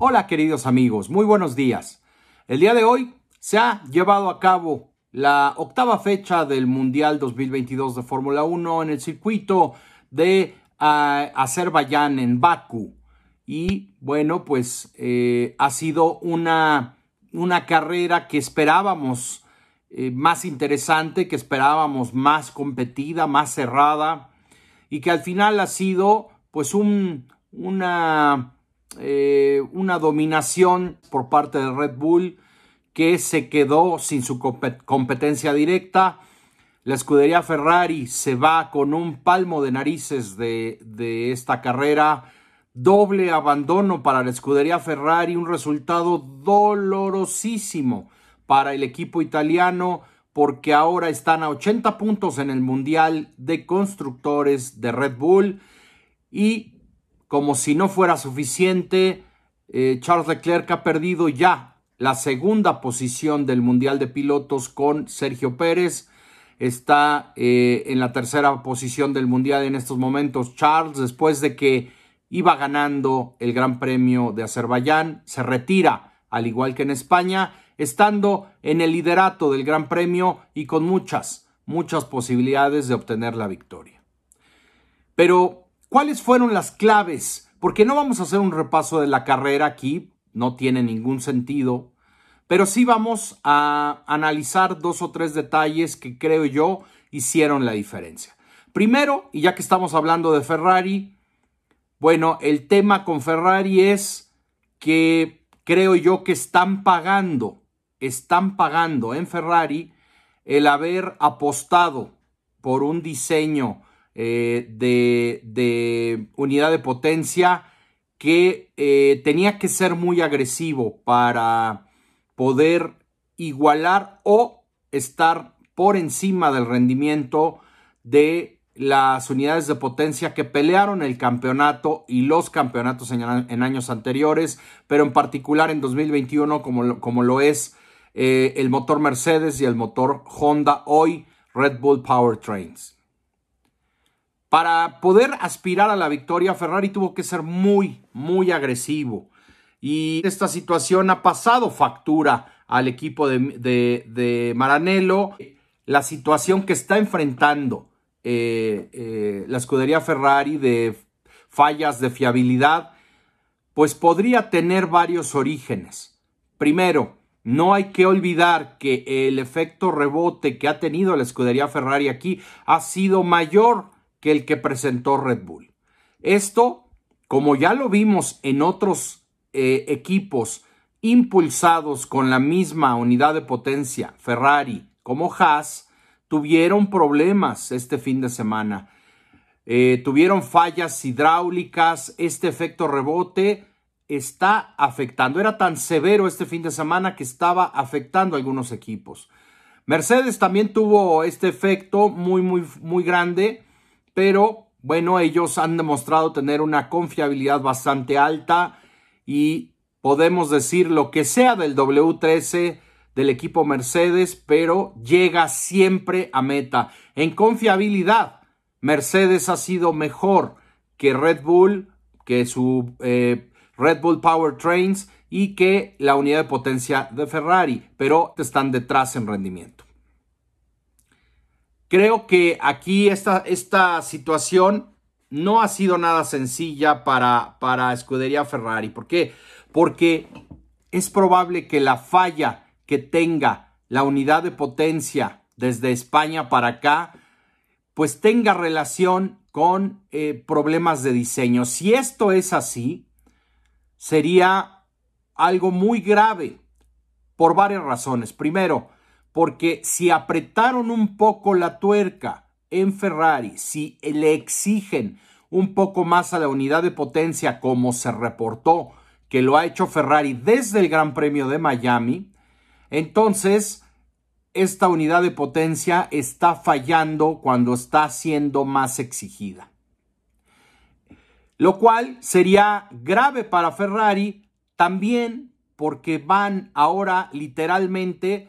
Hola queridos amigos, muy buenos días. El día de hoy se ha llevado a cabo la octava fecha del Mundial 2022 de Fórmula 1 en el circuito de uh, Azerbaiyán en Bakú. Y bueno, pues eh, ha sido una, una carrera que esperábamos eh, más interesante, que esperábamos más competida, más cerrada y que al final ha sido pues un, una, eh, una dominación por parte de Red Bull que se quedó sin su competencia directa. La escudería Ferrari se va con un palmo de narices de, de esta carrera. Doble abandono para la escudería Ferrari, un resultado dolorosísimo para el equipo italiano porque ahora están a 80 puntos en el Mundial de Constructores de Red Bull y como si no fuera suficiente, eh, Charles Leclerc ha perdido ya la segunda posición del Mundial de Pilotos con Sergio Pérez. Está eh, en la tercera posición del Mundial en estos momentos Charles, después de que iba ganando el Gran Premio de Azerbaiyán, se retira, al igual que en España, estando en el liderato del Gran Premio y con muchas, muchas posibilidades de obtener la victoria. Pero ¿Cuáles fueron las claves? Porque no vamos a hacer un repaso de la carrera aquí, no tiene ningún sentido, pero sí vamos a analizar dos o tres detalles que creo yo hicieron la diferencia. Primero, y ya que estamos hablando de Ferrari, bueno, el tema con Ferrari es que creo yo que están pagando, están pagando en Ferrari el haber apostado por un diseño eh, de, unidad de potencia que eh, tenía que ser muy agresivo para poder igualar o estar por encima del rendimiento de las unidades de potencia que pelearon el campeonato y los campeonatos en, años anteriores, pero en particular en 2021 como lo, como lo es eh, el motor Mercedes y el motor Honda, hoy Red Bull Powertrains. Para poder aspirar a la victoria, Ferrari tuvo que ser muy, muy agresivo. Y esta situación ha pasado factura al equipo de, Maranello. La situación que está enfrentando eh, eh, la escudería Ferrari de fallas de fiabilidad, pues podría tener varios orígenes. Primero, no hay que olvidar que el efecto rebote que ha tenido la escudería Ferrari aquí ha sido mayor que el que presentó Red Bull. Esto, como ya lo vimos en otros eh, equipos impulsados con la misma unidad de potencia, Ferrari como Haas, tuvieron problemas este fin de semana. Eh, tuvieron fallas hidráulicas, este efecto rebote está afectando. Era tan severo este fin de semana que estaba afectando a algunos equipos. Mercedes también tuvo este efecto muy, muy, muy grande pero bueno, ellos han demostrado tener una confiabilidad bastante alta y podemos decir lo que sea del W13 del equipo Mercedes, pero llega siempre a meta. En confiabilidad, Mercedes ha sido mejor que Red Bull, que su eh, Red Bull Powertrains y que la unidad de potencia de Ferrari, pero están detrás en rendimiento. Creo que aquí esta, esta situación no ha sido nada sencilla para, para Escudería Ferrari. ¿Por qué? Porque es probable que la falla que tenga la unidad de potencia desde España para acá, pues tenga relación con eh, problemas de diseño. Si esto es así, sería algo muy grave por varias razones. Primero, porque si apretaron un poco la tuerca en Ferrari, si le exigen un poco más a la unidad de potencia como se reportó que lo ha hecho Ferrari desde el Gran Premio de Miami, entonces esta unidad de potencia está fallando cuando está siendo más exigida. Lo cual sería grave para Ferrari también porque van ahora literalmente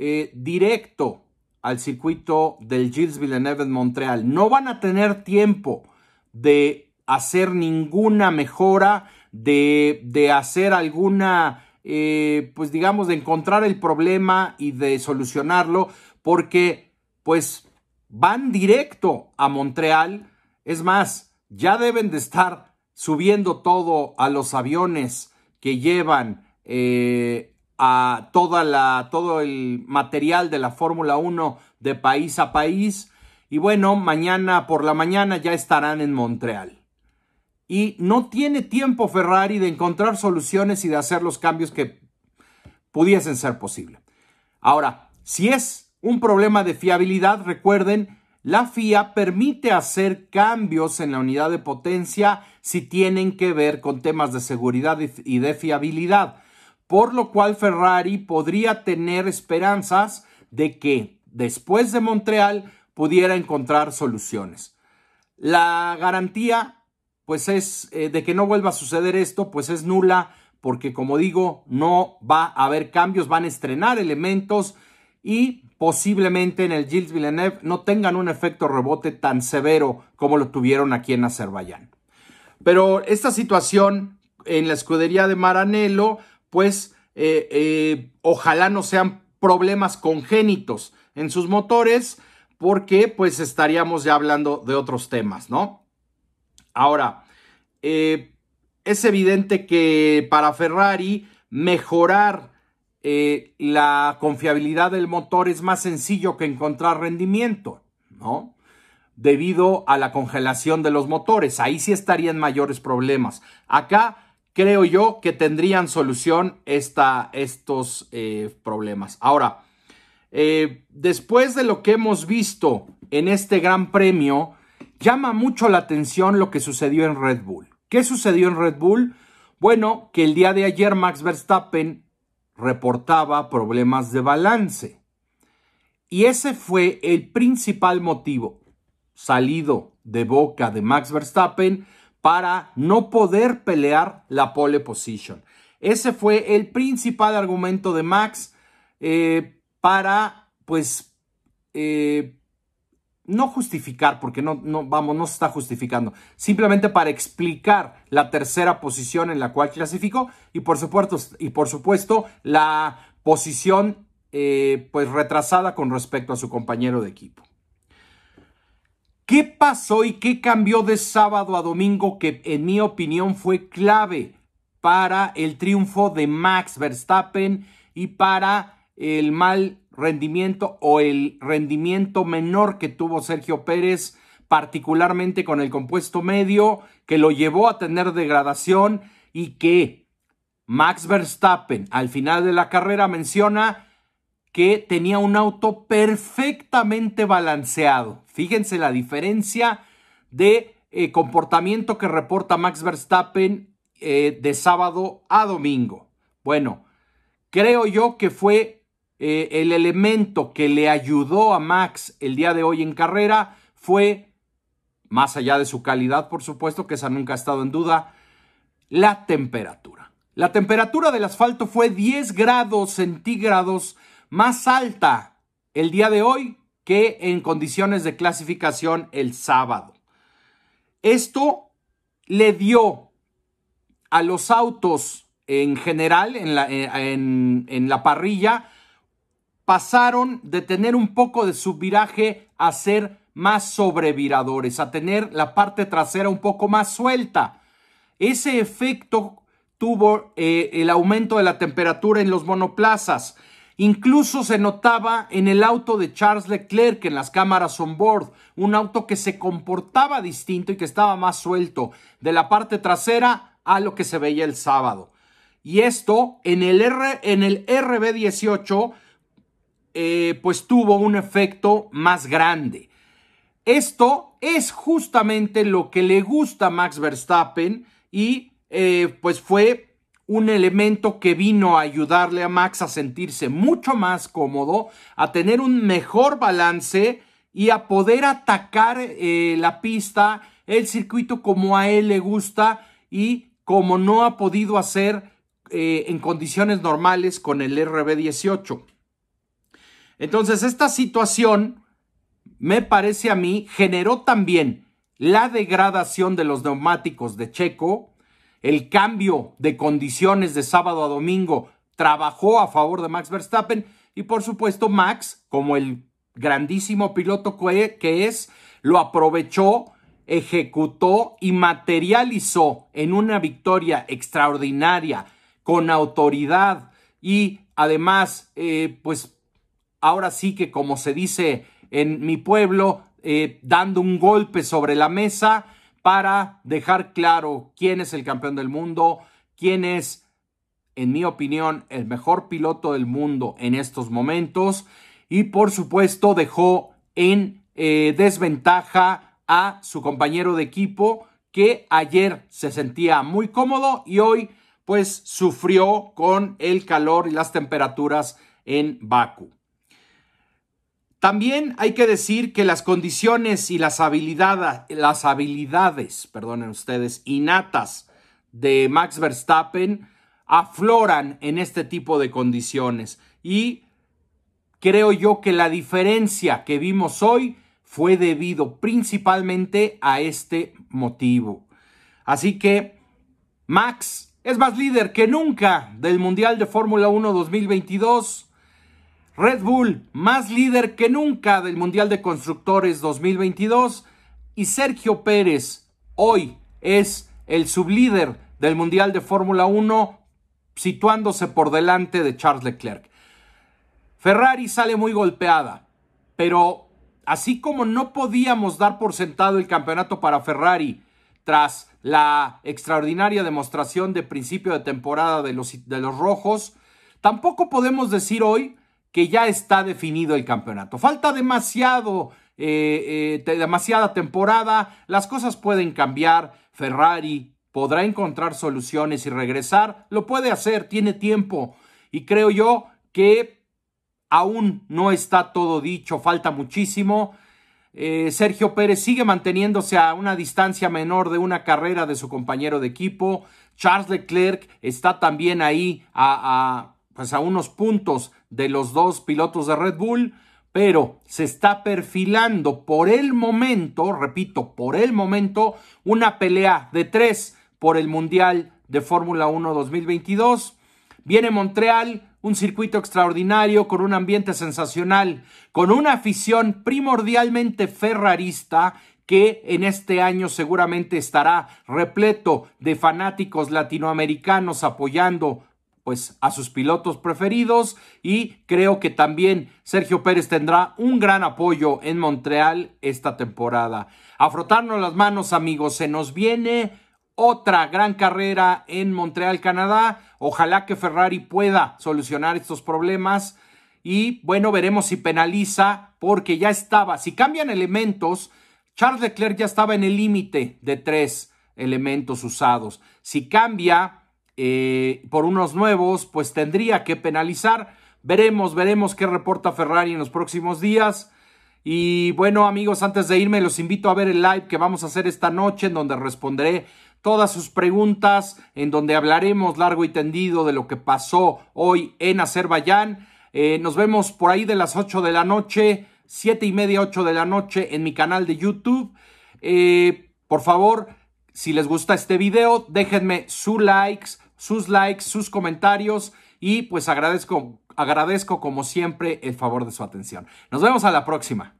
eh, directo al circuito del Gilles Villeneuve en Montreal. No van a tener tiempo de hacer ninguna mejora, de, de hacer alguna, eh, pues digamos, de encontrar el problema y de solucionarlo, porque pues van directo a Montreal. Es más, ya deben de estar subiendo todo a los aviones que llevan eh, a toda la, todo el material de la Fórmula 1 de país a país. Y bueno, mañana por la mañana ya estarán en Montreal. Y no tiene tiempo Ferrari de encontrar soluciones y de hacer los cambios que pudiesen ser posibles. Ahora, si es un problema de fiabilidad, recuerden, la FIA permite hacer cambios en la unidad de potencia si tienen que ver con temas de seguridad y de fiabilidad, por lo cual Ferrari podría tener esperanzas de que después de Montreal pudiera encontrar soluciones. La garantía, pues es eh, de que no vuelva a suceder esto, pues es nula, porque como digo, no va a haber cambios, van a estrenar elementos y posiblemente en el Gilles Villeneuve no tengan un efecto rebote tan severo como lo tuvieron aquí en Azerbaiyán. Pero esta situación en la escudería de Maranello, pues eh, eh, ojalá no sean problemas congénitos en sus motores, porque pues estaríamos ya hablando de otros temas, ¿no? Ahora, eh, es evidente que para Ferrari mejorar la confiabilidad del motor es más sencillo que encontrar rendimiento, ¿no? Debido a la congelación de los motores. Ahí sí estarían mayores problemas. Acá creo yo que tendrían solución esta, estos eh, problemas. Ahora, eh, después de lo que hemos visto en este Gran Premio, llama mucho la atención lo que sucedió en Red Bull. ¿Qué sucedió en Red Bull? Bueno, que el día de ayer Max Verstappen reportaba problemas de balance. Y ese fue el principal motivo salido de boca de Max Verstappen para no poder pelear la pole position. Ese fue el principal argumento de Max eh, para, pues, eh, no justificar, porque no, vamos, no se está justificando, simplemente para explicar la tercera posición en la cual clasificó y por supuesto, y por supuesto la posición eh, pues retrasada con respecto a su compañero de equipo. ¿Qué pasó y qué cambió de sábado a domingo que en mi opinión fue clave para el triunfo de Max Verstappen y para el mal rendimiento o el rendimiento menor que tuvo Sergio Pérez, particularmente con el compuesto medio, que lo llevó a tener degradación y que Max Verstappen al final de la carrera menciona que tenía un auto perfectamente balanceado. Fíjense la diferencia de eh, comportamiento que reporta Max Verstappen eh, de sábado a domingo. Bueno, creo yo que fue eh, el elemento que le ayudó a Max el día de hoy en carrera fue, más allá de su calidad, por supuesto, que esa nunca ha estado en duda, la temperatura. La temperatura del asfalto fue 10 grados centígrados más alta el día de hoy que en condiciones de clasificación el sábado. Esto le dio a los autos en general en la, eh, en la parrilla pasaron de tener un poco de subviraje a ser más sobreviradores, a tener la parte trasera un poco más suelta. Ese efecto tuvo eh, el aumento de la temperatura en los monoplazas. Incluso se notaba en el auto de Charles Leclerc en las cámaras on board, un auto que se comportaba distinto y que estaba más suelto de la parte trasera a lo que se veía el sábado. Y esto en el, R, en el RB18 eh, pues tuvo un efecto más grande. Esto es justamente lo que le gusta a Max Verstappen y eh, pues fue un elemento que vino a ayudarle a Max a sentirse mucho más cómodo, a tener un mejor balance y a poder atacar eh, la pista, el circuito como a él le gusta y como no ha podido hacer en condiciones normales con el RB18. Entonces, esta situación, me parece a mí, generó también la degradación de los neumáticos de Checo el cambio de condiciones de sábado a domingo trabajó a favor de Max Verstappen y por supuesto Max, como el grandísimo piloto que es, lo aprovechó, ejecutó y materializó en una victoria extraordinaria, con autoridad y además, eh, pues ahora sí que como se dice en mi pueblo, eh, dando un golpe sobre la mesa para dejar claro quién es el campeón del mundo, quién es, en mi opinión, el mejor piloto del mundo en estos momentos y por supuesto dejó en eh, desventaja a su compañero de equipo que ayer se sentía muy cómodo y hoy pues sufrió con el calor y las temperaturas en Baku. También hay que decir que las condiciones y las habilidades, las habilidades, perdonen ustedes, innatas de Max Verstappen afloran en este tipo de condiciones y creo yo que la diferencia que vimos hoy fue debido principalmente a este motivo. Así que Max es más líder que nunca del Mundial de Fórmula 1 2022 Red Bull, más líder que nunca del Mundial de Constructores 2022. Y Sergio Pérez, hoy es el sublíder del Mundial de Fórmula 1, situándose por delante de Charles Leclerc. Ferrari sale muy golpeada, pero así como no podíamos dar por sentado el campeonato para Ferrari tras la extraordinaria demostración de principio de temporada de los, de los rojos, tampoco podemos decir hoy que ya está definido el campeonato. Falta demasiado, eh, eh, demasiada temporada, las cosas pueden cambiar, Ferrari podrá encontrar soluciones y regresar, lo puede hacer, tiene tiempo y creo yo que aún no está todo dicho, falta muchísimo. Eh, Sergio Pérez sigue manteniéndose a una distancia menor de una carrera de su compañero de equipo. Charles Leclerc está también ahí a pues a unos puntos de los dos pilotos de Red Bull, pero se está perfilando por el momento, repito, por el momento, una pelea de tres por el Mundial de Fórmula 1 2022. Viene Montreal, un circuito extraordinario con un ambiente sensacional, con una afición primordialmente ferrarista que en este año seguramente estará repleto de fanáticos latinoamericanos apoyando pues a sus pilotos preferidos y creo que también Sergio Pérez tendrá un gran apoyo en Montreal esta temporada. A frotarnos las manos amigos, se nos viene otra gran carrera en Montreal, Canadá. Ojalá que Ferrari pueda solucionar estos problemas y bueno, veremos si penaliza porque ya estaba, si cambian elementos, Charles Leclerc ya estaba en el límite de tres elementos usados. Si cambia eh, por unos nuevos, pues tendría que penalizar. Veremos, veremos qué reporta Ferrari en los próximos días. Y bueno, amigos, antes de irme, los invito a ver el live que vamos a hacer esta noche, en donde responderé todas sus preguntas, en donde hablaremos largo y tendido de lo que pasó hoy en Azerbaiyán. Eh, nos vemos por ahí de las 8 de la noche, siete y media, 8 de la noche en mi canal de YouTube. Eh, por favor, si les gusta este video, déjenme su likes, sus likes, sus comentarios y pues agradezco, agradezco como siempre el favor de su atención. Nos vemos a la próxima.